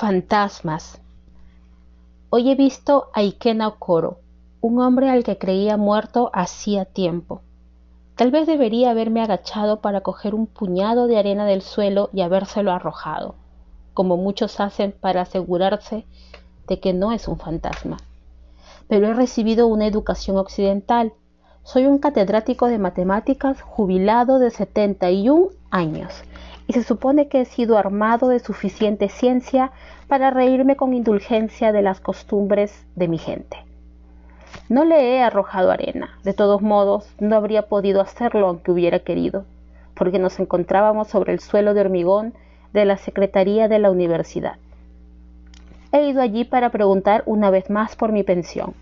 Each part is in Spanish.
Fantasmas. Hoy he visto a Ikena Okoro, un hombre al que creía muerto hacía tiempo. Tal vez debería haberme agachado para coger un puñado de arena del suelo y habérselo arrojado, como muchos hacen para asegurarse de que no es un fantasma. Pero he recibido una educación occidental. Soy un catedrático de matemáticas jubilado de 71 años y se supone que he sido armado de suficiente ciencia para reírme con indulgencia de las costumbres de mi gente. No le he arrojado arena, de todos modos no habría podido hacerlo aunque hubiera querido, porque nos encontrábamos sobre el suelo de hormigón de la Secretaría de la Universidad. He ido allí para preguntar una vez más por mi pensión.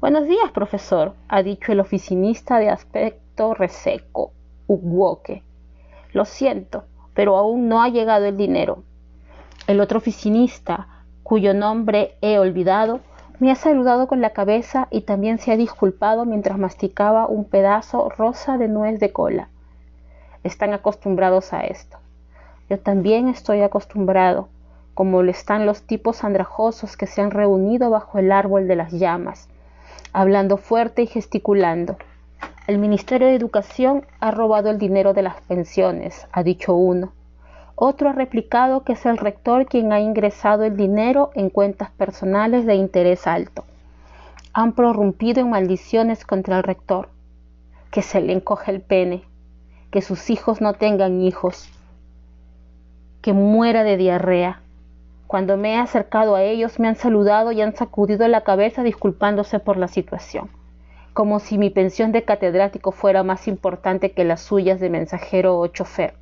Buenos días, profesor, ha dicho el oficinista de aspecto reseco, Ugwoke. Lo siento, pero aún no ha llegado el dinero. El otro oficinista, cuyo nombre he olvidado, me ha saludado con la cabeza y también se ha disculpado mientras masticaba un pedazo rosa de nuez de cola. Están acostumbrados a esto. Yo también estoy acostumbrado, como lo están los tipos andrajosos que se han reunido bajo el árbol de las llamas, hablando fuerte y gesticulando. El Ministerio de Educación ha robado el dinero de las pensiones, ha dicho uno. Otro ha replicado que es el rector quien ha ingresado el dinero en cuentas personales de interés alto. Han prorrumpido en maldiciones contra el rector. Que se le encoge el pene. Que sus hijos no tengan hijos. Que muera de diarrea. Cuando me he acercado a ellos me han saludado y han sacudido la cabeza disculpándose por la situación como si mi pensión de catedrático fuera más importante que las suyas de mensajero o chofer.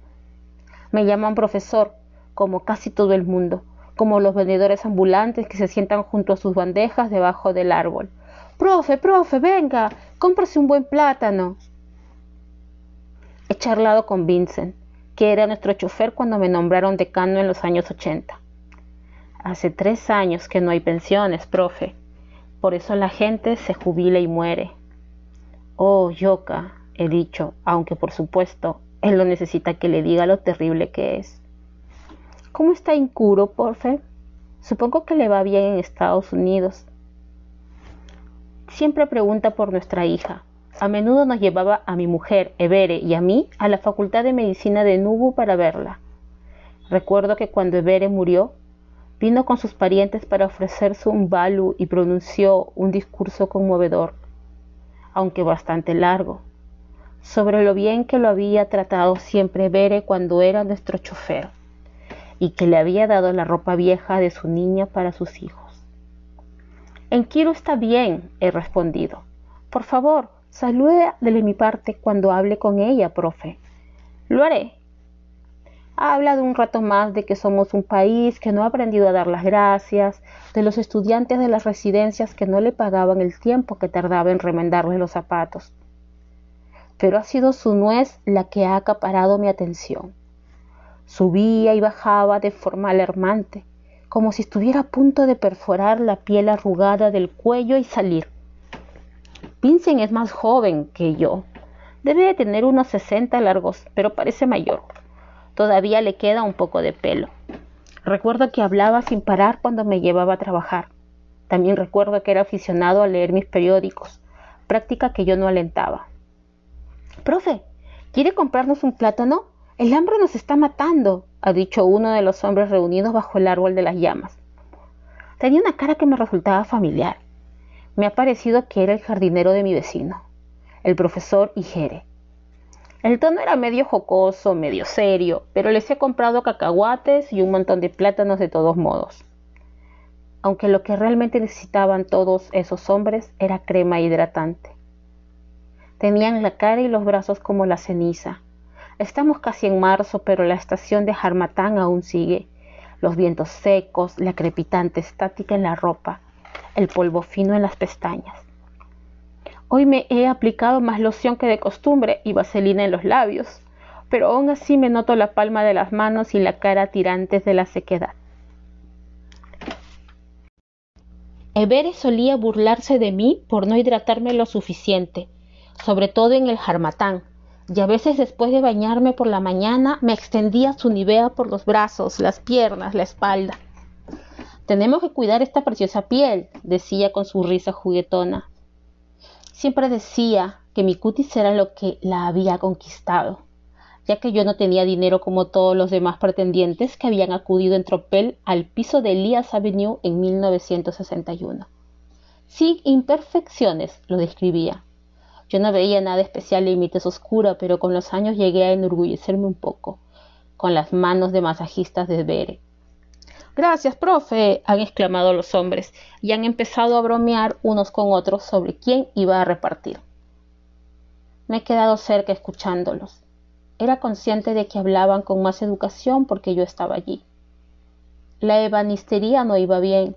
Me llaman profesor, como casi todo el mundo, como los vendedores ambulantes que se sientan junto a sus bandejas debajo del árbol. Profe, profe, venga, cómprase un buen plátano. He charlado con Vincent, que era nuestro chofer cuando me nombraron decano en los años 80. Hace tres años que no hay pensiones, profe. Por eso la gente se jubila y muere. Oh, Yoka, he dicho, aunque por supuesto él no necesita que le diga lo terrible que es. ¿Cómo está Incuro, porfe? Supongo que le va bien en Estados Unidos. Siempre pregunta por nuestra hija. A menudo nos llevaba a mi mujer, Evere, y a mí a la Facultad de Medicina de Nubu para verla. Recuerdo que cuando Evere murió, vino con sus parientes para ofrecerse un balu y pronunció un discurso conmovedor aunque bastante largo, sobre lo bien que lo había tratado siempre Bere cuando era nuestro chofer, y que le había dado la ropa vieja de su niña para sus hijos. En Kiro está bien, he respondido. Por favor, salude de mi parte cuando hable con ella, profe. Lo haré, ha hablado un rato más de que somos un país que no ha aprendido a dar las gracias, de los estudiantes de las residencias que no le pagaban el tiempo que tardaba en remendarle los zapatos. Pero ha sido su nuez la que ha acaparado mi atención. Subía y bajaba de forma alarmante, como si estuviera a punto de perforar la piel arrugada del cuello y salir. Vincent es más joven que yo. Debe de tener unos sesenta largos, pero parece mayor. Todavía le queda un poco de pelo. Recuerdo que hablaba sin parar cuando me llevaba a trabajar. También recuerdo que era aficionado a leer mis periódicos, práctica que yo no alentaba. Profe, ¿quiere comprarnos un plátano? El hambre nos está matando, ha dicho uno de los hombres reunidos bajo el árbol de las llamas. Tenía una cara que me resultaba familiar. Me ha parecido que era el jardinero de mi vecino, el profesor Igere. El tono era medio jocoso, medio serio, pero les he comprado cacahuates y un montón de plátanos de todos modos. Aunque lo que realmente necesitaban todos esos hombres era crema hidratante. Tenían la cara y los brazos como la ceniza. Estamos casi en marzo, pero la estación de Harmatán aún sigue. Los vientos secos, la crepitante estática en la ropa, el polvo fino en las pestañas. Hoy me he aplicado más loción que de costumbre y vaselina en los labios, pero aún así me noto la palma de las manos y la cara tirantes de la sequedad. Evere solía burlarse de mí por no hidratarme lo suficiente, sobre todo en el jarmatán, y a veces después de bañarme por la mañana me extendía su nivea por los brazos, las piernas, la espalda. Tenemos que cuidar esta preciosa piel, decía con su risa juguetona. Siempre decía que mi cutis era lo que la había conquistado, ya que yo no tenía dinero como todos los demás pretendientes que habían acudido en tropel al piso de Elias Avenue en 1961. Sin imperfecciones, lo describía. Yo no veía nada especial en mi tez oscura, pero con los años llegué a enorgullecerme un poco, con las manos de masajistas de Bere. Gracias, profe, han exclamado los hombres, y han empezado a bromear unos con otros sobre quién iba a repartir. Me he quedado cerca escuchándolos. Era consciente de que hablaban con más educación porque yo estaba allí. La ebanistería no iba bien,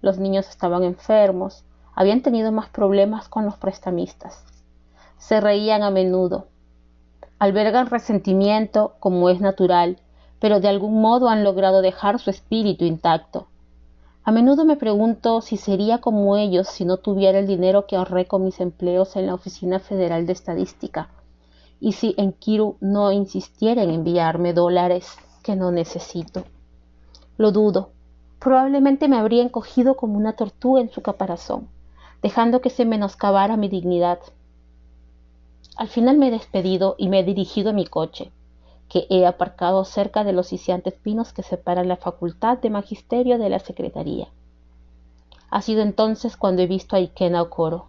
los niños estaban enfermos, habían tenido más problemas con los prestamistas. Se reían a menudo. Albergan resentimiento, como es natural, pero de algún modo han logrado dejar su espíritu intacto. A menudo me pregunto si sería como ellos si no tuviera el dinero que ahorré con mis empleos en la Oficina Federal de Estadística, y si en Kiru no insistiera en enviarme dólares que no necesito. Lo dudo, probablemente me habría encogido como una tortuga en su caparazón, dejando que se menoscabara mi dignidad. Al final me he despedido y me he dirigido a mi coche, que he aparcado cerca de los siciantes pinos que separan la facultad de magisterio de la secretaría. Ha sido entonces cuando he visto a Ikena Okoro.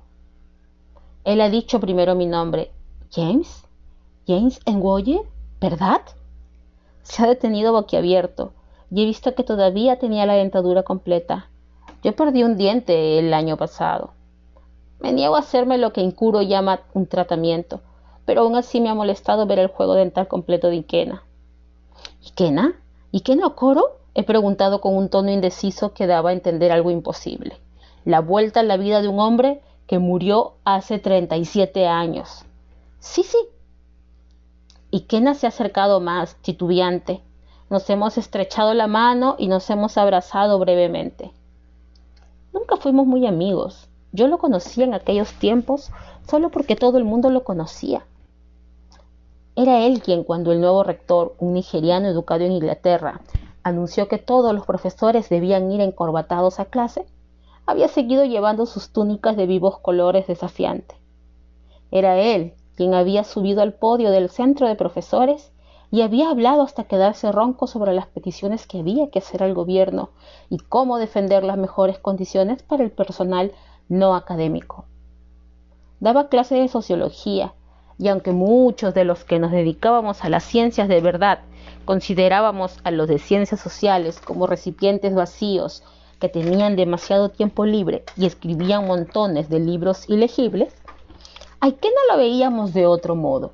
Él ha dicho primero mi nombre. ¿James? ¿James Enwoye? ¿Verdad? Se ha detenido boquiabierto y he visto que todavía tenía la dentadura completa. Yo perdí un diente el año pasado. Me niego a hacerme lo que Incuro llama un tratamiento, pero aún así me ha molestado ver el juego dental completo de Ikena. ¿Ikena? ¿Ikena Okoro? He preguntado con un tono indeciso que daba a entender algo imposible. La vuelta en la vida de un hombre que murió hace 37 años. Sí, sí. Ikena se ha acercado más, titubeante. Nos hemos estrechado la mano y nos hemos abrazado brevemente. Nunca fuimos muy amigos. Yo lo conocía en aquellos tiempos solo porque todo el mundo lo conocía. Era él quien, cuando el nuevo rector, un nigeriano educado en Inglaterra, anunció que todos los profesores debían ir encorbatados a clase, había seguido llevando sus túnicas de vivos colores desafiantes. Era él quien había subido al podio del centro de profesores y había hablado hasta quedarse ronco sobre las peticiones que había que hacer al gobierno y cómo defender las mejores condiciones para el personal no académico. Daba clases de sociología y aunque muchos de los que nos dedicábamos a las ciencias de verdad considerábamos a los de ciencias sociales como recipientes vacíos que tenían demasiado tiempo libre y escribían montones de libros ilegibles, ¿hay que no lo veíamos de otro modo?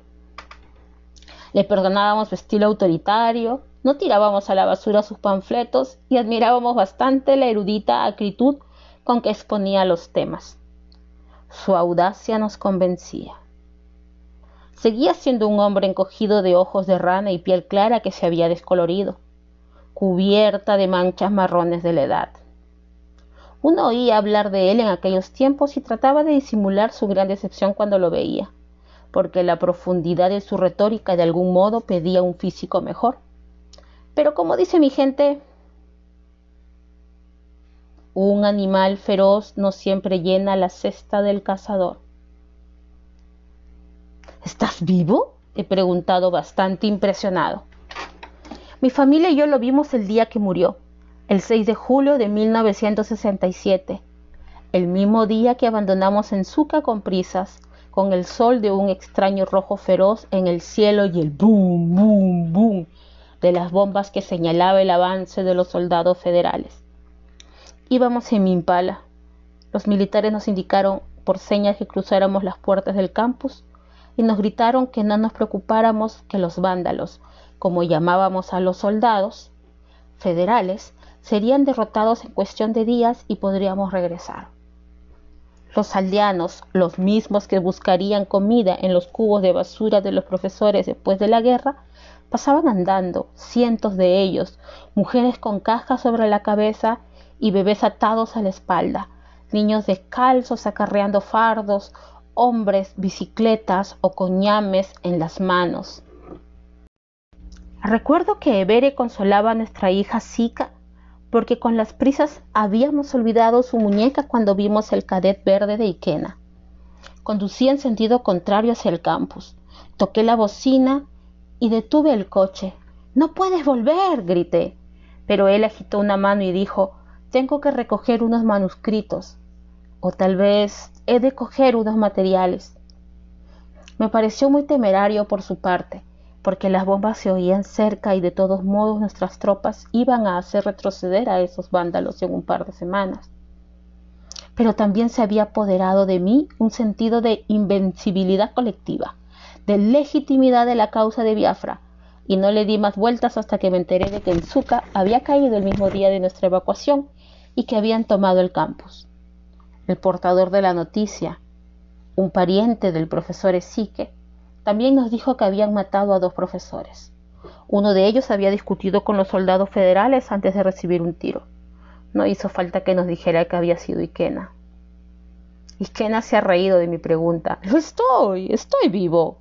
Le perdonábamos su estilo autoritario, no tirábamos a la basura sus panfletos y admirábamos bastante la erudita acritud con que exponía los temas. Su audacia nos convencía. Seguía siendo un hombre encogido de ojos de rana y piel clara que se había descolorido, cubierta de manchas marrones de la edad. Uno oía hablar de él en aquellos tiempos y trataba de disimular su gran decepción cuando lo veía porque la profundidad de su retórica de algún modo pedía un físico mejor. Pero como dice mi gente, un animal feroz no siempre llena la cesta del cazador. ¿Estás vivo? He preguntado bastante impresionado. Mi familia y yo lo vimos el día que murió, el 6 de julio de 1967, el mismo día que abandonamos Enzuca con prisas con el sol de un extraño rojo feroz en el cielo y el boom, boom, boom de las bombas que señalaba el avance de los soldados federales. Íbamos en mi impala. Los militares nos indicaron por señas que cruzáramos las puertas del campus y nos gritaron que no nos preocupáramos que los vándalos, como llamábamos a los soldados federales, serían derrotados en cuestión de días y podríamos regresar. Los aldeanos, los mismos que buscarían comida en los cubos de basura de los profesores después de la guerra, pasaban andando, cientos de ellos, mujeres con cajas sobre la cabeza y bebés atados a la espalda, niños descalzos acarreando fardos, hombres, bicicletas o coñames en las manos. Recuerdo que Ebere consolaba a nuestra hija Zika porque con las prisas habíamos olvidado su muñeca cuando vimos el cadet verde de Ikena. Conducía en sentido contrario hacia el campus. Toqué la bocina y detuve el coche. No puedes volver, grité. Pero él agitó una mano y dijo, tengo que recoger unos manuscritos. O tal vez he de coger unos materiales. Me pareció muy temerario por su parte, porque las bombas se oían cerca y de todos modos nuestras tropas iban a hacer retroceder a esos vándalos en un par de semanas. Pero también se había apoderado de mí un sentido de invencibilidad colectiva, de legitimidad de la causa de Biafra, y no le di más vueltas hasta que me enteré de que el Zuca había caído el mismo día de nuestra evacuación y que habían tomado el campus. El portador de la noticia, un pariente del profesor Esique, también nos dijo que habían matado a dos profesores. Uno de ellos había discutido con los soldados federales antes de recibir un tiro. No hizo falta que nos dijera que había sido Ikena. Ikena se ha reído de mi pregunta. Estoy, estoy vivo.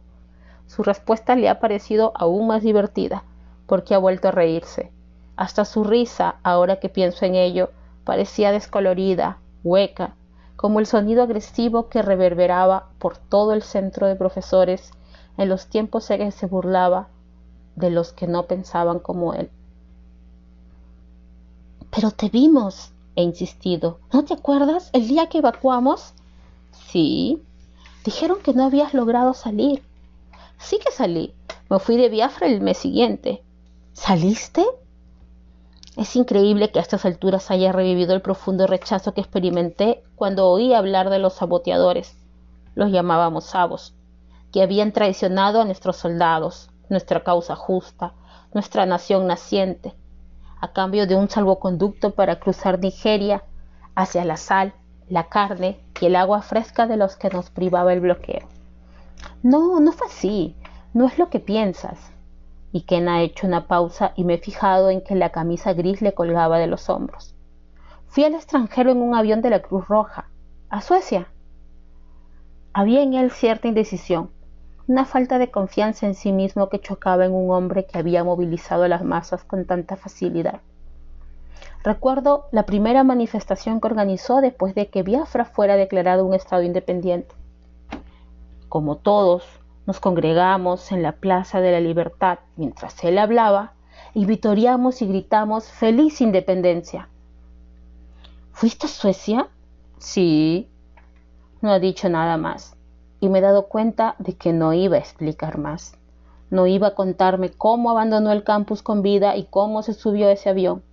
Su respuesta le ha parecido aún más divertida, porque ha vuelto a reírse. Hasta su risa, ahora que pienso en ello, parecía descolorida, hueca, como el sonido agresivo que reverberaba por todo el centro de profesores en los tiempos en que se burlaba de los que no pensaban como él. Pero te vimos, he insistido. ¿No te acuerdas el día que evacuamos? Sí. Dijeron que no habías logrado salir. Sí que salí. Me fui de Biafra el mes siguiente. ¿Saliste? Es increíble que a estas alturas haya revivido el profundo rechazo que experimenté cuando oí hablar de los saboteadores, los llamábamos sabos, que habían traicionado a nuestros soldados, nuestra causa justa, nuestra nación naciente, a cambio de un salvoconducto para cruzar Nigeria hacia la sal, la carne y el agua fresca de los que nos privaba el bloqueo. No, no fue así. No es lo que piensas. Y Ken ha hecho una pausa y me he fijado en que la camisa gris le colgaba de los hombros. Fui al extranjero en un avión de la Cruz Roja, a Suecia. Había en él cierta indecisión, una falta de confianza en sí mismo que chocaba en un hombre que había movilizado las masas con tanta facilidad. Recuerdo la primera manifestación que organizó después de que Biafra fuera declarado un Estado independiente como todos, nos congregamos en la Plaza de la Libertad mientras él hablaba y vitoriamos y gritamos feliz independencia. ¿Fuiste a Suecia? Sí. No ha dicho nada más y me he dado cuenta de que no iba a explicar más. No iba a contarme cómo abandonó el campus con vida y cómo se subió a ese avión.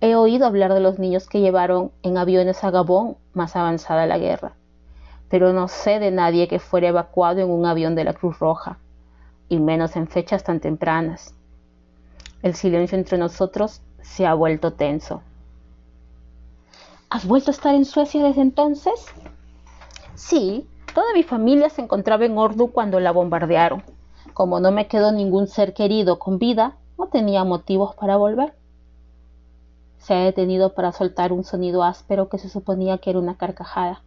He oído hablar de los niños que llevaron en aviones a Gabón más avanzada la guerra pero no sé de nadie que fuera evacuado en un avión de la Cruz Roja, y menos en fechas tan tempranas. El silencio entre nosotros se ha vuelto tenso. ¿Has vuelto a estar en Suecia desde entonces? Sí, toda mi familia se encontraba en Ordu cuando la bombardearon. Como no me quedó ningún ser querido con vida, no tenía motivos para volver. Se ha detenido para soltar un sonido áspero que se suponía que era una carcajada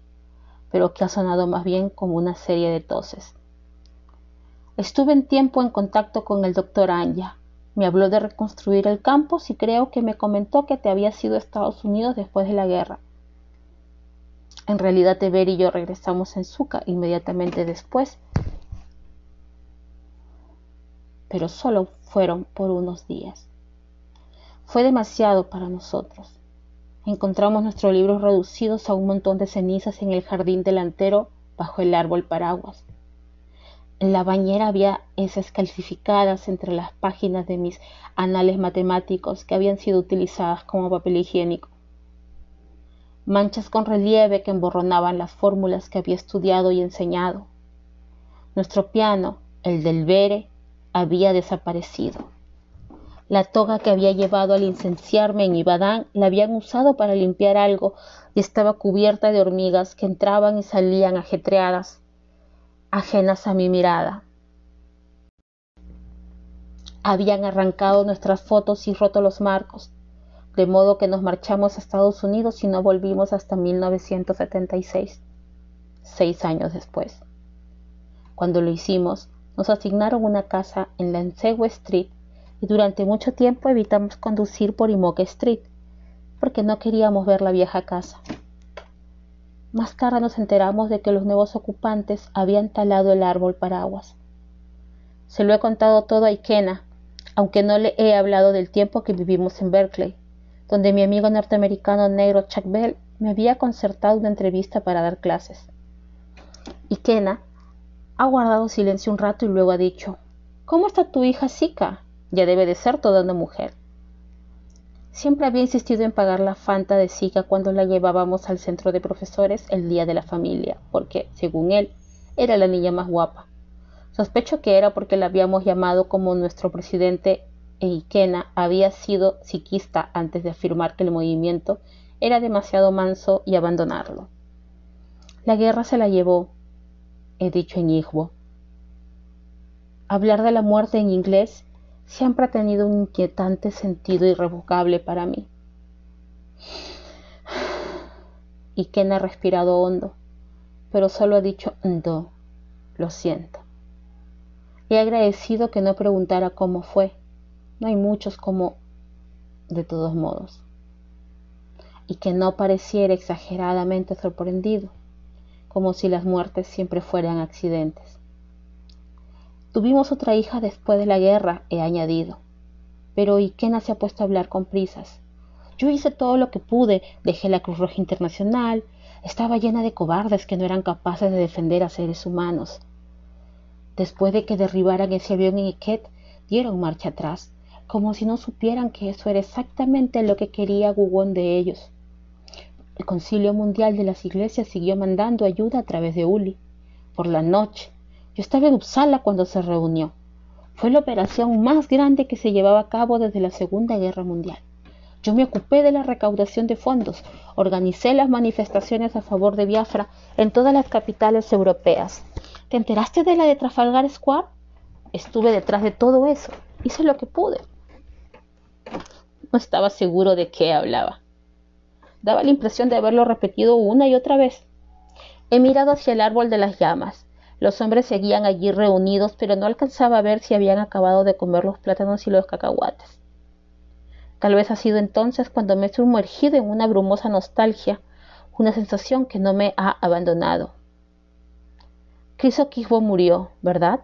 pero que ha sonado más bien como una serie de toses. Estuve en tiempo en contacto con el doctor Anya. Me habló de reconstruir el campus y creo que me comentó que te había sido Estados Unidos después de la guerra. En realidad Teber y yo regresamos en Zuka inmediatamente después, pero solo fueron por unos días. Fue demasiado para nosotros. Encontramos nuestros libros reducidos a un montón de cenizas en el jardín delantero bajo el árbol paraguas. En la bañera había esas calcificadas entre las páginas de mis anales matemáticos que habían sido utilizadas como papel higiénico. Manchas con relieve que emborronaban las fórmulas que había estudiado y enseñado. Nuestro piano, el del Bere, había desaparecido. La toga que había llevado al incenciarme en Ibadán la habían usado para limpiar algo y estaba cubierta de hormigas que entraban y salían ajetreadas, ajenas a mi mirada. Habían arrancado nuestras fotos y roto los marcos, de modo que nos marchamos a Estados Unidos y no volvimos hasta 1976, seis años después. Cuando lo hicimos, nos asignaron una casa en la Street durante mucho tiempo evitamos conducir por Imoke Street, porque no queríamos ver la vieja casa. Más tarde nos enteramos de que los nuevos ocupantes habían talado el árbol paraguas. Se lo he contado todo a Ikena, aunque no le he hablado del tiempo que vivimos en Berkeley, donde mi amigo norteamericano negro Chuck Bell me había concertado una entrevista para dar clases. Ikena ha guardado silencio un rato y luego ha dicho, ¿Cómo está tu hija Sika? Ya debe de ser toda una mujer. Siempre había insistido en pagar la fanta de Sika cuando la llevábamos al centro de profesores el día de la familia, porque, según él, era la niña más guapa. Sospecho que era porque la habíamos llamado como nuestro presidente e Ikena había sido psiquista antes de afirmar que el movimiento era demasiado manso y abandonarlo. La guerra se la llevó, he dicho en Igbo. Hablar de la muerte en inglés siempre ha tenido un inquietante sentido irrevocable para mí. Y Ken ha respirado hondo, pero solo ha dicho no, lo siento. He agradecido que no preguntara cómo fue. No hay muchos como de todos modos. Y que no pareciera exageradamente sorprendido, como si las muertes siempre fueran accidentes. Tuvimos otra hija después de la guerra, he añadido. Pero Ikena se ha puesto a hablar con prisas. Yo hice todo lo que pude, dejé la Cruz Roja Internacional, estaba llena de cobardes que no eran capaces de defender a seres humanos. Después de que derribaran ese avión en Iquet, dieron marcha atrás, como si no supieran que eso era exactamente lo que quería Gugón de ellos. El Concilio Mundial de las Iglesias siguió mandando ayuda a través de Uli. Por la noche, yo estaba en Uppsala cuando se reunió. Fue la operación más grande que se llevaba a cabo desde la Segunda Guerra Mundial. Yo me ocupé de la recaudación de fondos, organicé las manifestaciones a favor de Biafra en todas las capitales europeas. ¿Te enteraste de la de Trafalgar Square? Estuve detrás de todo eso, hice lo que pude. No estaba seguro de qué hablaba. Daba la impresión de haberlo repetido una y otra vez. He mirado hacia el árbol de las llamas. Los hombres seguían allí reunidos, pero no alcanzaba a ver si habían acabado de comer los plátanos y los cacahuates. Tal vez ha sido entonces cuando me he sumergido en una brumosa nostalgia, una sensación que no me ha abandonado. Criso Quisbo murió, ¿verdad?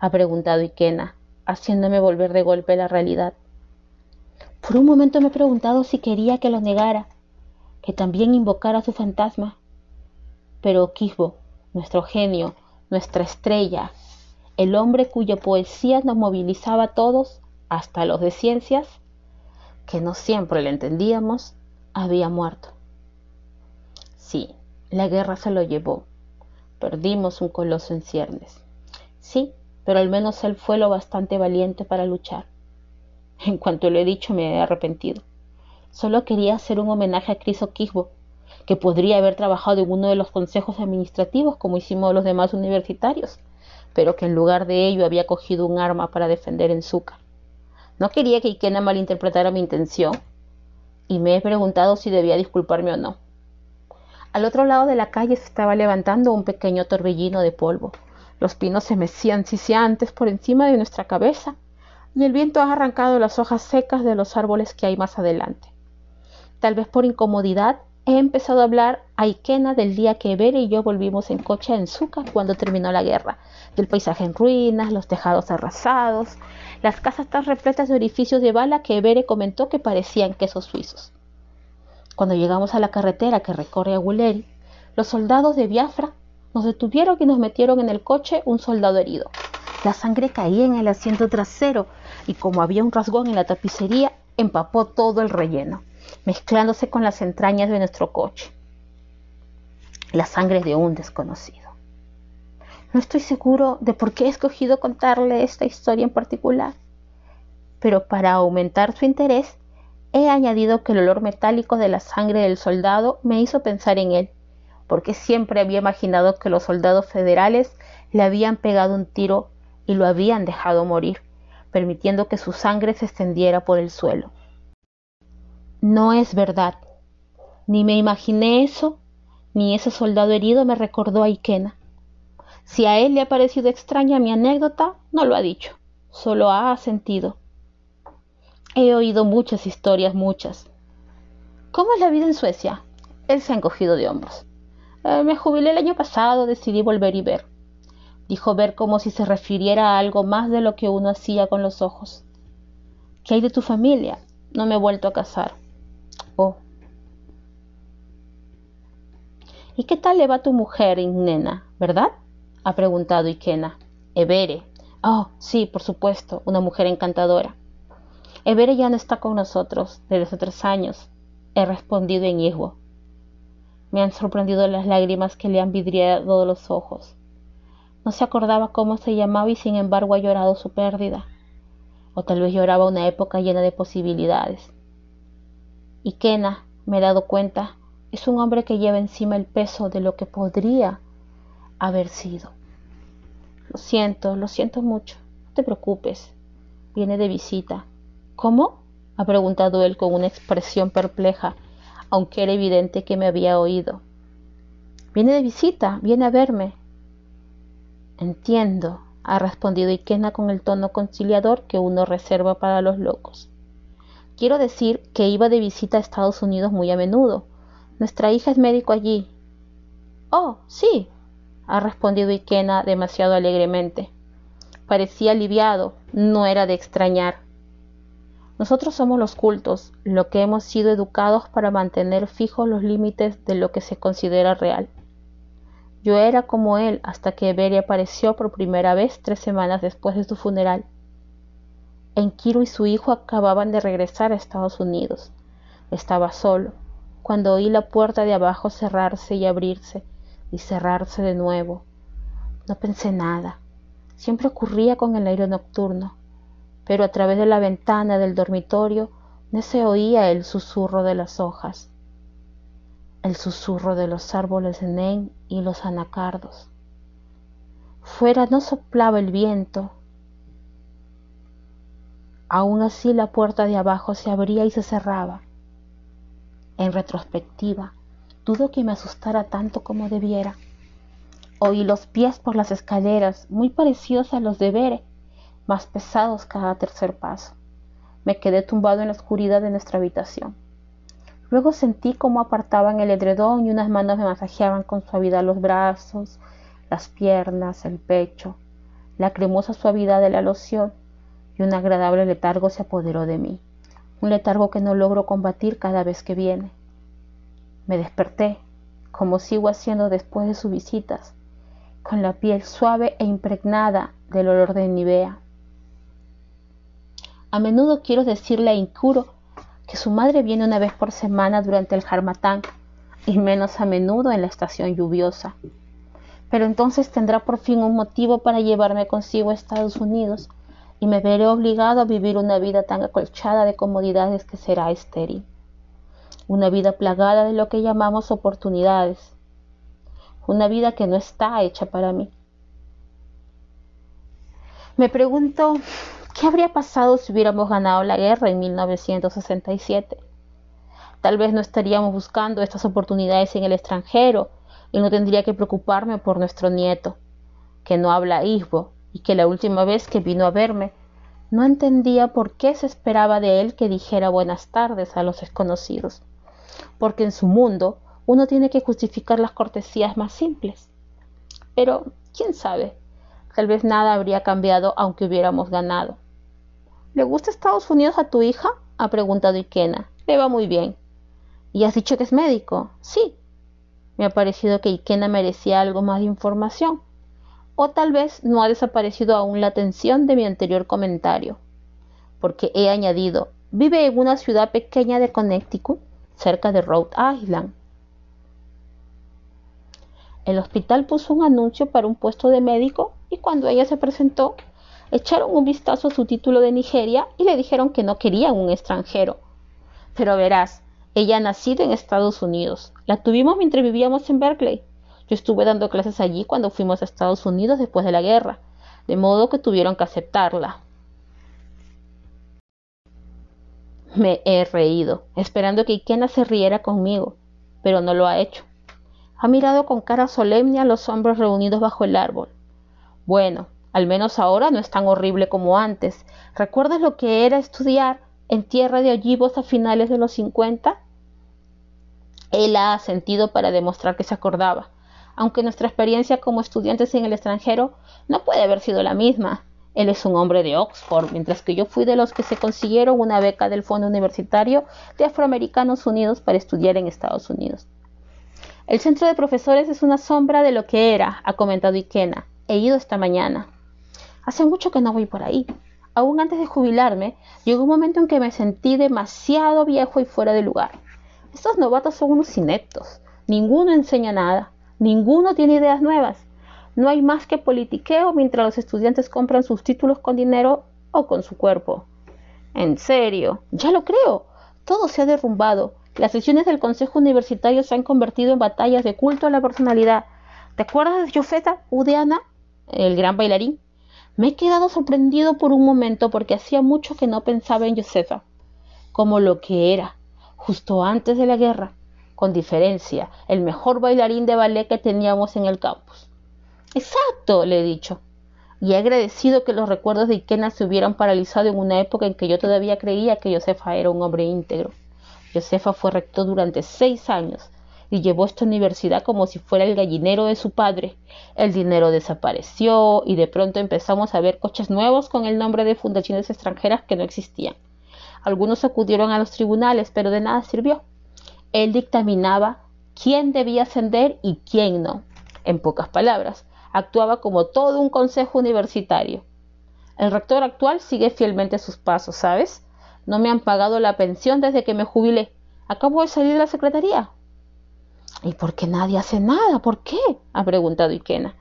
ha preguntado Ikena, haciéndome volver de golpe la realidad. Por un momento me he preguntado si quería que lo negara, que también invocara su fantasma. Pero Quisbo, nuestro genio, nuestra estrella, el hombre cuya poesía nos movilizaba a todos, hasta los de ciencias, que no siempre le entendíamos, había muerto. Sí, la guerra se lo llevó. Perdimos un coloso en ciernes. Sí, pero al menos él fue lo bastante valiente para luchar. En cuanto lo he dicho me he arrepentido. Solo quería hacer un homenaje a Criso Quisbo, que podría haber trabajado en uno de los consejos administrativos como hicimos los demás universitarios, pero que en lugar de ello había cogido un arma para defender en Zuka. No quería que Ikena malinterpretara mi intención y me he preguntado si debía disculparme o no. Al otro lado de la calle se estaba levantando un pequeño torbellino de polvo. Los pinos se mecían siseantes por encima de nuestra cabeza y el viento ha arrancado las hojas secas de los árboles que hay más adelante. Tal vez por incomodidad he empezado a hablar a Ikena del día que Bere y yo volvimos en coche a Enzuka cuando terminó la guerra, del paisaje en ruinas, los tejados arrasados, las casas tan repletas de orificios de bala que Bere comentó que parecían quesos suizos. Cuando llegamos a la carretera que recorre a Guleri, los soldados de Biafra nos detuvieron y nos metieron en el coche un soldado herido. La sangre caía en el asiento trasero y como había un rasgón en la tapicería, empapó todo el relleno mezclándose con las entrañas de nuestro coche. La sangre de un desconocido. No estoy seguro de por qué he escogido contarle esta historia en particular, pero para aumentar su interés, he añadido que el olor metálico de la sangre del soldado me hizo pensar en él, porque siempre había imaginado que los soldados federales le habían pegado un tiro y lo habían dejado morir, permitiendo que su sangre se extendiera por el suelo. No es verdad. Ni me imaginé eso, ni ese soldado herido me recordó a Ikena. Si a él le ha parecido extraña mi anécdota, no lo ha dicho, solo ha sentido. He oído muchas historias, muchas. ¿Cómo es la vida en Suecia? Él se ha encogido de hombros. Eh, me jubilé el año pasado, decidí volver y ver. Dijo ver como si se refiriera a algo más de lo que uno hacía con los ojos. ¿Qué hay de tu familia? No me he vuelto a casar. ¿Y qué tal le va tu mujer, nena, verdad? ha preguntado Ikena. Evere. Oh, sí, por supuesto, una mujer encantadora. Evere ya no está con nosotros desde hace tres años, he respondido en hijo. Me han sorprendido las lágrimas que le han vidriado los ojos. No se acordaba cómo se llamaba y sin embargo ha llorado su pérdida. O tal vez lloraba una época llena de posibilidades. Y Kena, me he dado cuenta, es un hombre que lleva encima el peso de lo que podría haber sido. Lo siento, lo siento mucho. No te preocupes. Viene de visita. ¿Cómo? ha preguntado él con una expresión perpleja aunque era evidente que me había oído. Viene de visita, viene a verme. Entiendo, ha respondido Ikena con el tono conciliador que uno reserva para los locos. Quiero decir que iba de visita a Estados Unidos muy a menudo. Nuestra hija es médico allí. Oh, sí, ha respondido Ikena demasiado alegremente. Parecía aliviado, no era de extrañar. Nosotros somos los cultos, lo que hemos sido educados para mantener fijos los límites de lo que se considera real. Yo era como él hasta que Beri apareció por primera vez tres semanas después de su funeral. Enkiro y su hijo acababan de regresar a Estados Unidos. Estaba solo, cuando oí la puerta de abajo cerrarse y abrirse, y cerrarse de nuevo. No pensé nada. Siempre ocurría con el aire nocturno pero a través de la ventana del dormitorio no se oía el susurro de las hojas, el susurro de los árboles de nen y los anacardos. Fuera no soplaba el viento. Aún así la puerta de abajo se abría y se cerraba. En retrospectiva, dudo que me asustara tanto como debiera. Oí los pies por las escaleras, muy parecidos a los de Bere, más pesados cada tercer paso. Me quedé tumbado en la oscuridad de nuestra habitación. Luego sentí cómo apartaban el edredón y unas manos me masajeaban con suavidad los brazos, las piernas, el pecho, la cremosa suavidad de la loción y un agradable letargo se apoderó de mí, un letargo que no logro combatir cada vez que viene. Me desperté, como sigo haciendo después de sus visitas, con la piel suave e impregnada del olor de Nivea. A menudo quiero decirle a Incuro que su madre viene una vez por semana durante el Harmatán y menos a menudo en la estación lluviosa. Pero entonces tendrá por fin un motivo para llevarme consigo a Estados Unidos y me veré obligado a vivir una vida tan acolchada de comodidades que será estéril. Una vida plagada de lo que llamamos oportunidades. Una vida que no está hecha para mí. Me pregunto ¿Qué habría pasado si hubiéramos ganado la guerra en 1967? Tal vez no estaríamos buscando estas oportunidades en el extranjero y no tendría que preocuparme por nuestro nieto, que no habla isbo y que la última vez que vino a verme no entendía por qué se esperaba de él que dijera buenas tardes a los desconocidos, porque en su mundo uno tiene que justificar las cortesías más simples. Pero, quién sabe, tal vez nada habría cambiado aunque hubiéramos ganado. ¿Le gusta Estados Unidos a tu hija? ha preguntado Ikena. Le va muy bien. ¿Y has dicho que es médico? Sí. Me ha parecido que Ikena merecía algo más de información. O tal vez no ha desaparecido aún la atención de mi anterior comentario. Porque he añadido, vive en una ciudad pequeña de Connecticut, cerca de Rhode Island. El hospital puso un anuncio para un puesto de médico y cuando ella se presentó, echaron un vistazo a su título de Nigeria y le dijeron que no querían un extranjero. Pero verás, ella ha nacido en Estados Unidos. La tuvimos mientras vivíamos en Berkeley. Yo estuve dando clases allí cuando fuimos a Estados Unidos después de la guerra, de modo que tuvieron que aceptarla. Me he reído, esperando que Ikena se riera conmigo, pero no lo ha hecho. Ha mirado con cara solemne a los hombres reunidos bajo el árbol. Bueno, al menos ahora no es tan horrible como antes. ¿Recuerdas lo que era estudiar en tierra de ollivos a finales de los 50? Él ha sentido para demostrar que se acordaba, aunque nuestra experiencia como estudiantes en el extranjero no puede haber sido la misma. Él es un hombre de Oxford, mientras que yo fui de los que se consiguieron una beca del Fondo Universitario de Afroamericanos Unidos para estudiar en Estados Unidos. El centro de profesores es una sombra de lo que era, ha comentado Ikena. He ido esta mañana. Hace mucho que no voy por ahí. Aún antes de jubilarme, llegó un momento en que me sentí demasiado viejo y fuera de lugar. Estos novatos son unos ineptos. Ninguno enseña nada. Ninguno tiene ideas nuevas. No hay más que politiqueo mientras los estudiantes compran sus títulos con dinero o con su cuerpo. En serio, ya lo creo. Todo se ha derrumbado. Las sesiones del Consejo Universitario se han convertido en batallas de culto a la personalidad. ¿Te acuerdas de Joseta Udeana, el gran bailarín? Me he quedado sorprendido por un momento porque hacía mucho que no pensaba en Josefa, como lo que era, justo antes de la guerra, con diferencia, el mejor bailarín de ballet que teníamos en el campus. Exacto, le he dicho. Y he agradecido que los recuerdos de Ikena se hubieran paralizado en una época en que yo todavía creía que Josefa era un hombre íntegro. Josefa fue rector durante seis años y llevó esta universidad como si fuera el gallinero de su padre. El dinero desapareció y de pronto empezamos a ver coches nuevos con el nombre de fundaciones extranjeras que no existían. Algunos acudieron a los tribunales, pero de nada sirvió. Él dictaminaba quién debía ascender y quién no. En pocas palabras, actuaba como todo un consejo universitario. El rector actual sigue fielmente sus pasos, ¿sabes? No me han pagado la pensión desde que me jubilé. Acabo de salir de la secretaría. ¿Y por qué nadie hace nada? ¿Por qué? ha preguntado Ikena.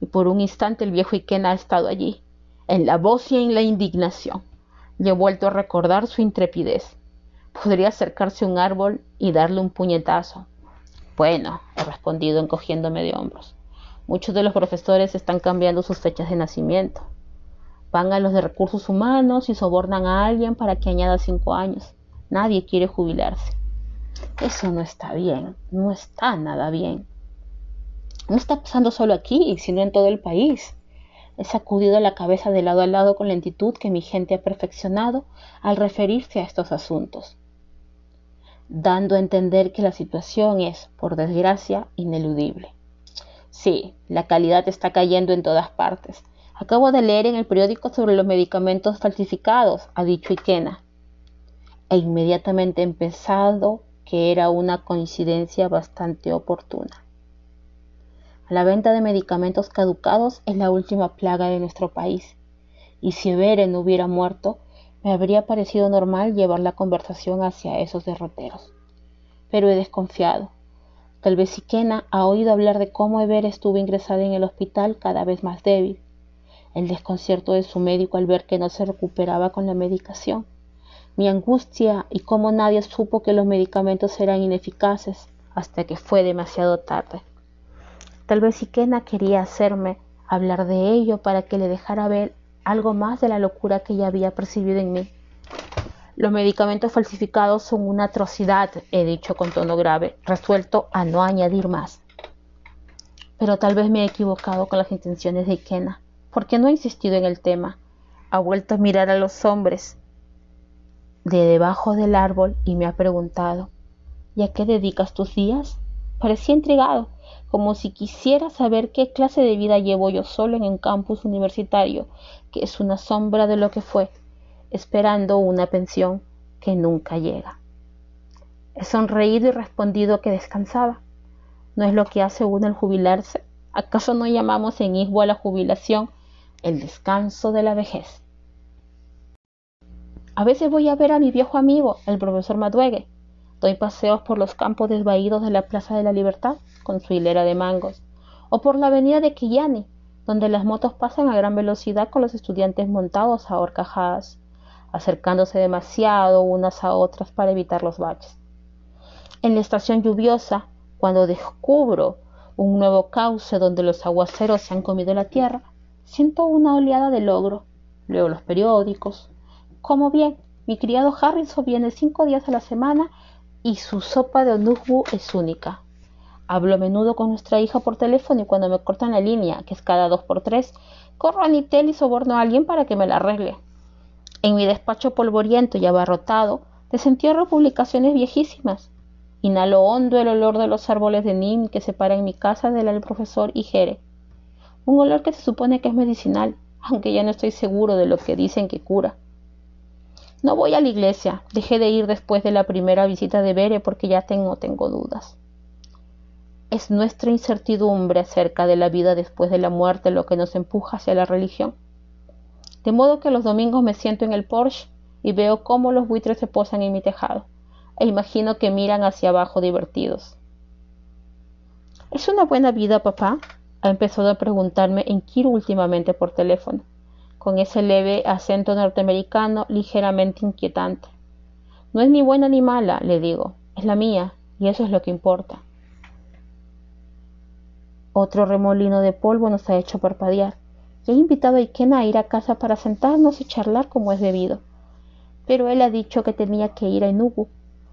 Y por un instante el viejo Ikena ha estado allí, en la voz y en la indignación. Le he vuelto a recordar su intrepidez. Podría acercarse a un árbol y darle un puñetazo. Bueno, he respondido encogiéndome de hombros. Muchos de los profesores están cambiando sus fechas de nacimiento. Van a los de recursos humanos y sobornan a alguien para que añada cinco años. Nadie quiere jubilarse. Eso no está bien, no está nada bien. No está pasando solo aquí, sino en todo el país. He sacudido la cabeza de lado a lado con lentitud que mi gente ha perfeccionado al referirse a estos asuntos, dando a entender que la situación es, por desgracia, ineludible. Sí, la calidad está cayendo en todas partes. Acabo de leer en el periódico sobre los medicamentos falsificados, ha dicho Ikena. E inmediatamente he empezado que era una coincidencia bastante oportuna. La venta de medicamentos caducados es la última plaga de nuestro país, y si Beren hubiera muerto, me habría parecido normal llevar la conversación hacia esos derroteros. Pero he desconfiado. Tal vez Siquena ha oído hablar de cómo Eber estuvo ingresada en el hospital cada vez más débil, el desconcierto de su médico al ver que no se recuperaba con la medicación, mi angustia y cómo nadie supo que los medicamentos eran ineficaces hasta que fue demasiado tarde. Tal vez Ikena quería hacerme hablar de ello para que le dejara ver algo más de la locura que ella había percibido en mí. Los medicamentos falsificados son una atrocidad, he dicho con tono grave, resuelto a no añadir más. Pero tal vez me he equivocado con las intenciones de Ikena, porque no ha insistido en el tema. Ha vuelto a mirar a los hombres de debajo del árbol y me ha preguntado, ¿y a qué dedicas tus días? Parecía intrigado, como si quisiera saber qué clase de vida llevo yo solo en un campus universitario, que es una sombra de lo que fue, esperando una pensión que nunca llega. He sonreído y respondido que descansaba. ¿No es lo que hace uno el jubilarse? ¿Acaso no llamamos en Isbo a la jubilación el descanso de la vejez? A veces voy a ver a mi viejo amigo, el profesor Maduegue. Doy paseos por los campos desvaídos de la Plaza de la Libertad, con su hilera de mangos, o por la avenida de Quillani, donde las motos pasan a gran velocidad con los estudiantes montados a horcajadas, acercándose demasiado unas a otras para evitar los baches. En la estación lluviosa, cuando descubro un nuevo cauce donde los aguaceros se han comido la tierra, siento una oleada de logro. Leo los periódicos, como bien, mi criado Harrison viene cinco días a la semana y su sopa de onugbu es única. Hablo a menudo con nuestra hija por teléfono y cuando me cortan la línea, que es cada dos por tres, corro a Nitel y soborno a alguien para que me la arregle. En mi despacho polvoriento y abarrotado, desentierro publicaciones viejísimas. Inhalo hondo el olor de los árboles de Nim que separan mi casa de la del profesor Igere. Un olor que se supone que es medicinal, aunque ya no estoy seguro de lo que dicen que cura. No voy a la iglesia, dejé de ir después de la primera visita de Bere porque ya tengo, tengo dudas. Es nuestra incertidumbre acerca de la vida después de la muerte lo que nos empuja hacia la religión. De modo que los domingos me siento en el Porsche y veo cómo los buitres se posan en mi tejado, e imagino que miran hacia abajo divertidos. ¿Es una buena vida, papá? Ha empezado a preguntarme en Kiro últimamente por teléfono, con ese leve acento norteamericano ligeramente inquietante. No es ni buena ni mala, le digo, es la mía, y eso es lo que importa. Otro remolino de polvo nos ha hecho parpadear. he invitado a Ikena a ir a casa para sentarnos y charlar como es debido. Pero él ha dicho que tenía que ir a Enugu,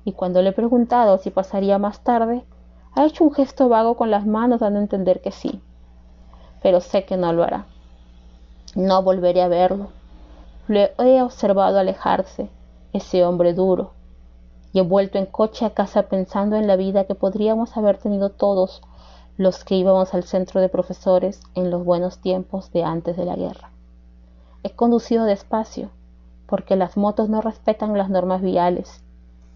y cuando le he preguntado si pasaría más tarde, ha hecho un gesto vago con las manos dando a entender que sí. Pero sé que no lo hará. No volveré a verlo. Le he observado alejarse, ese hombre duro, y he vuelto en coche a casa pensando en la vida que podríamos haber tenido todos los que íbamos al centro de profesores en los buenos tiempos de antes de la guerra. He conducido despacio, porque las motos no respetan las normas viales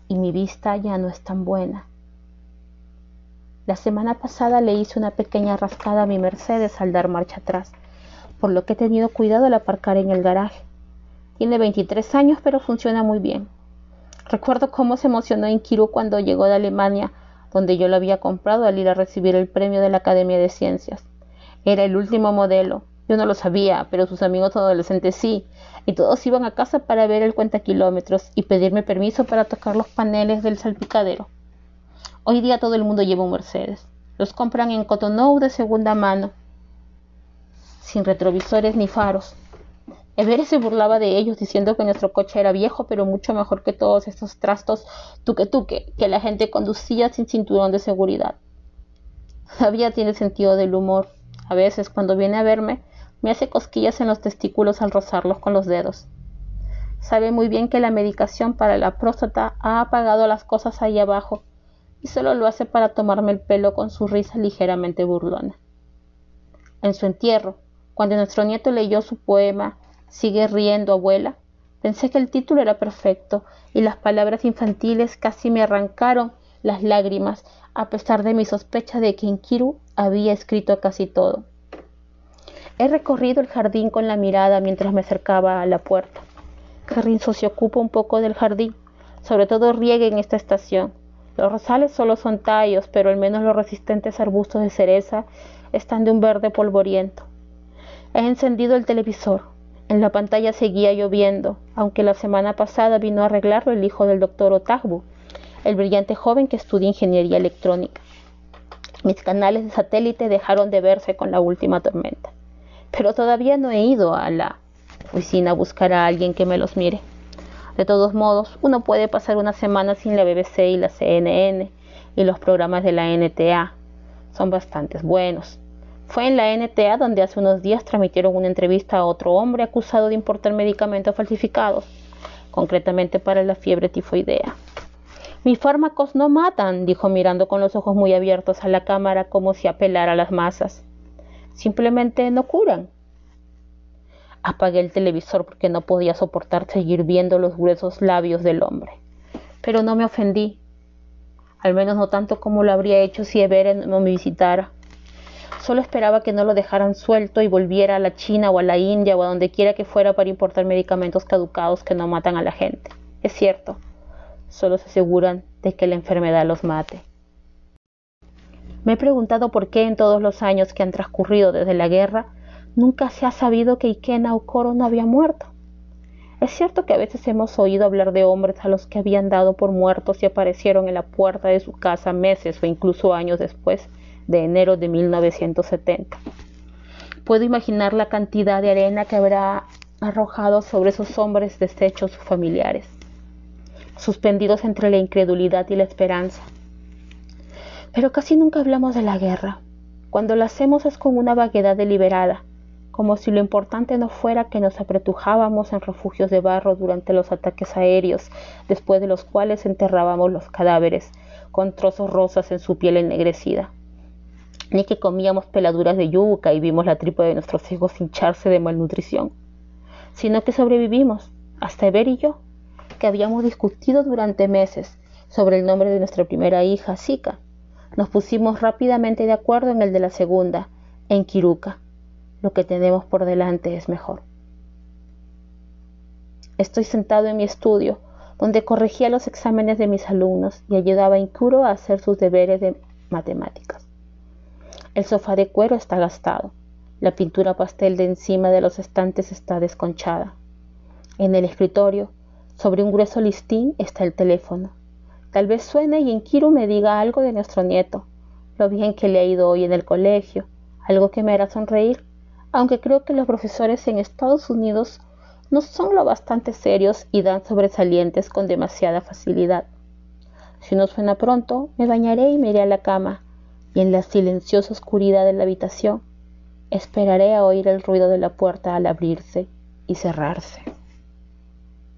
y mi vista ya no es tan buena. La semana pasada le hice una pequeña rascada a mi Mercedes al dar marcha atrás, por lo que he tenido cuidado al aparcar en el garaje. Tiene 23 años, pero funciona muy bien. Recuerdo cómo se emocionó Inkiru cuando llegó de Alemania donde yo lo había comprado al ir a recibir el premio de la Academia de Ciencias. Era el último modelo. Yo no lo sabía, pero sus amigos adolescentes sí, y todos iban a casa para ver el cuenta kilómetros y pedirme permiso para tocar los paneles del salpicadero. Hoy día todo el mundo lleva un Mercedes. Los compran en Cotonou de segunda mano, sin retrovisores ni faros. Everett se burlaba de ellos diciendo que nuestro coche era viejo, pero mucho mejor que todos estos trastos tuque tuque que la gente conducía sin cinturón de seguridad. Todavía tiene sentido del humor. A veces, cuando viene a verme, me hace cosquillas en los testículos al rozarlos con los dedos. Sabe muy bien que la medicación para la próstata ha apagado las cosas ahí abajo y solo lo hace para tomarme el pelo con su risa ligeramente burlona. En su entierro, cuando nuestro nieto leyó su poema Sigue riendo, abuela. Pensé que el título era perfecto y las palabras infantiles casi me arrancaron las lágrimas, a pesar de mi sospecha de que Inkiru había escrito casi todo. He recorrido el jardín con la mirada mientras me acercaba a la puerta. Carrinzo se ocupa un poco del jardín, sobre todo riegue en esta estación. Los rosales solo son tallos, pero al menos los resistentes arbustos de cereza están de un verde polvoriento. He encendido el televisor. En la pantalla seguía lloviendo, aunque la semana pasada vino a arreglarlo el hijo del doctor Otagbu, el brillante joven que estudia ingeniería electrónica. Mis canales de satélite dejaron de verse con la última tormenta, pero todavía no he ido a la oficina a buscar a alguien que me los mire. De todos modos, uno puede pasar una semana sin la BBC y la CNN y los programas de la NTA. Son bastante buenos. Fue en la NTA donde hace unos días transmitieron una entrevista a otro hombre acusado de importar medicamentos falsificados, concretamente para la fiebre tifoidea. Mis fármacos no matan, dijo mirando con los ojos muy abiertos a la cámara como si apelara a las masas. Simplemente no curan. Apagué el televisor porque no podía soportar seguir viendo los gruesos labios del hombre. Pero no me ofendí, al menos no tanto como lo habría hecho si Everen no me visitara. Solo esperaba que no lo dejaran suelto y volviera a la China o a la India o a donde quiera que fuera para importar medicamentos caducados que no matan a la gente. Es cierto, solo se aseguran de que la enfermedad los mate. Me he preguntado por qué en todos los años que han transcurrido desde la guerra nunca se ha sabido que Ikena Okoro no había muerto. Es cierto que a veces hemos oído hablar de hombres a los que habían dado por muertos y aparecieron en la puerta de su casa meses o incluso años después, de enero de 1970. Puedo imaginar la cantidad de arena que habrá arrojado sobre esos hombres deshechos familiares, suspendidos entre la incredulidad y la esperanza. Pero casi nunca hablamos de la guerra. Cuando la hacemos es con una vaguedad deliberada, como si lo importante no fuera que nos apretujábamos en refugios de barro durante los ataques aéreos, después de los cuales enterrábamos los cadáveres, con trozos rosas en su piel ennegrecida. Ni que comíamos peladuras de yuca y vimos la tripa de nuestros hijos hincharse de malnutrición, sino que sobrevivimos, hasta Eber y yo, que habíamos discutido durante meses sobre el nombre de nuestra primera hija, Zika. Nos pusimos rápidamente de acuerdo en el de la segunda, en Kiruka. Lo que tenemos por delante es mejor. Estoy sentado en mi estudio, donde corregía los exámenes de mis alumnos y ayudaba a Inkuro a hacer sus deberes de matemáticas. El sofá de cuero está gastado. La pintura pastel de encima de los estantes está desconchada. En el escritorio, sobre un grueso listín, está el teléfono. Tal vez suene y Inkiro me diga algo de nuestro nieto, lo bien que le ha ido hoy en el colegio, algo que me hará sonreír, aunque creo que los profesores en Estados Unidos no son lo bastante serios y dan sobresalientes con demasiada facilidad. Si no suena pronto, me bañaré y me iré a la cama, y en la silenciosa oscuridad de la habitación esperaré a oír el ruido de la puerta al abrirse y cerrarse.